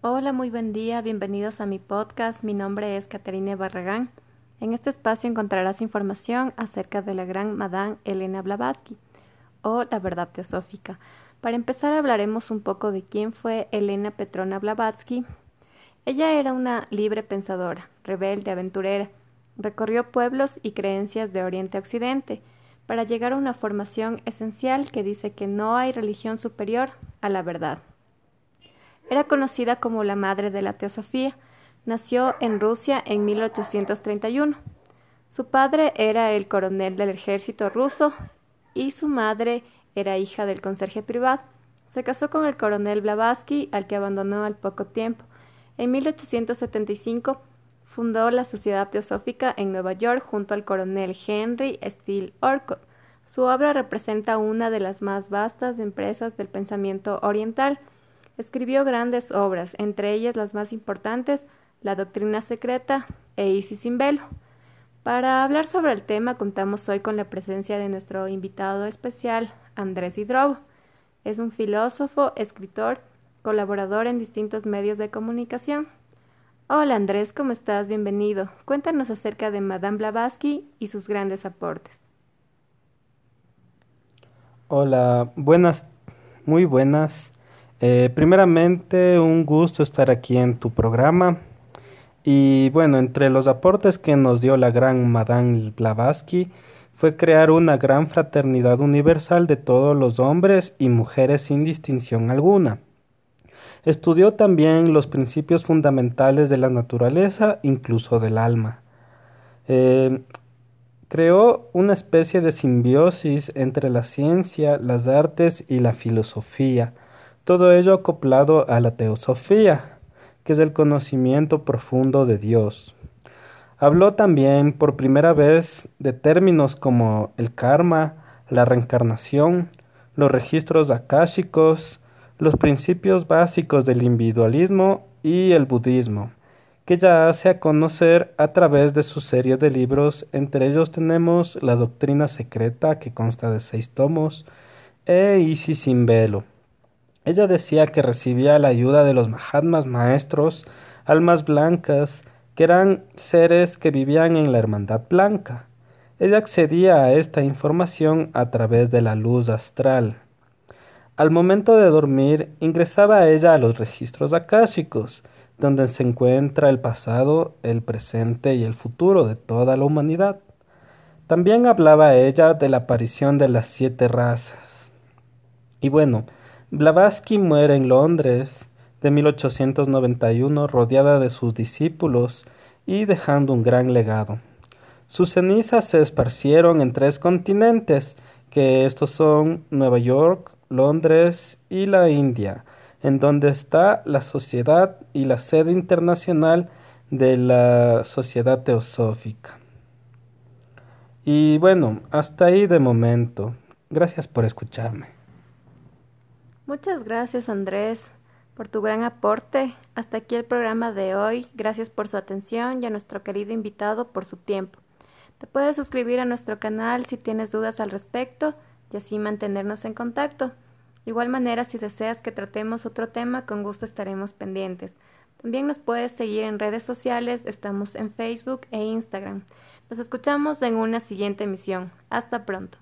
Hola, muy buen día, bienvenidos a mi podcast. Mi nombre es Caterine Barragán. En este espacio encontrarás información acerca de la gran Madame Elena Blavatsky o la verdad teosófica. Para empezar hablaremos un poco de quién fue Elena Petrona Blavatsky. Ella era una libre pensadora, rebelde, aventurera. Recorrió pueblos y creencias de Oriente a Occidente para llegar a una formación esencial que dice que no hay religión superior a la verdad. Era conocida como la madre de la teosofía. Nació en Rusia en 1831. Su padre era el coronel del ejército ruso y su madre era hija del conserje privado. Se casó con el coronel Blavatsky, al que abandonó al poco tiempo. En 1875 fundó la Sociedad Teosófica en Nueva York junto al coronel Henry Steele Orcott. Su obra representa una de las más vastas empresas del pensamiento oriental. Escribió grandes obras, entre ellas las más importantes, La Doctrina Secreta e Isis sin Velo. Para hablar sobre el tema contamos hoy con la presencia de nuestro invitado especial, Andrés Hidrobo. Es un filósofo, escritor, colaborador en distintos medios de comunicación. Hola Andrés, ¿cómo estás? Bienvenido. Cuéntanos acerca de Madame Blavatsky y sus grandes aportes. Hola, buenas, muy buenas. Eh, primeramente, un gusto estar aquí en tu programa. Y bueno, entre los aportes que nos dio la gran Madame Blavatsky fue crear una gran fraternidad universal de todos los hombres y mujeres sin distinción alguna. Estudió también los principios fundamentales de la naturaleza, incluso del alma. Eh, creó una especie de simbiosis entre la ciencia, las artes y la filosofía, todo ello acoplado a la teosofía, que es el conocimiento profundo de Dios. Habló también por primera vez de términos como el karma, la reencarnación, los registros akáshicos, los principios básicos del individualismo y el budismo, que ya hace a conocer a través de su serie de libros, entre ellos tenemos La Doctrina Secreta, que consta de seis tomos, e Isis sin velo. Ella decía que recibía la ayuda de los Mahatmas maestros, almas blancas, que eran seres que vivían en la hermandad blanca. Ella accedía a esta información a través de la luz astral. Al momento de dormir, ingresaba ella a los registros akáshicos, donde se encuentra el pasado, el presente y el futuro de toda la humanidad. También hablaba ella de la aparición de las siete razas. Y bueno, Blavatsky muere en Londres de 1891 rodeada de sus discípulos y dejando un gran legado. Sus cenizas se esparcieron en tres continentes, que estos son Nueva York, Londres y la India, en donde está la sociedad y la sede internacional de la Sociedad Teosófica. Y bueno, hasta ahí de momento. Gracias por escucharme. Muchas gracias Andrés por tu gran aporte. Hasta aquí el programa de hoy. Gracias por su atención y a nuestro querido invitado por su tiempo. Te puedes suscribir a nuestro canal si tienes dudas al respecto y así mantenernos en contacto. De igual manera, si deseas que tratemos otro tema, con gusto estaremos pendientes. También nos puedes seguir en redes sociales, estamos en Facebook e Instagram. Nos escuchamos en una siguiente emisión. Hasta pronto.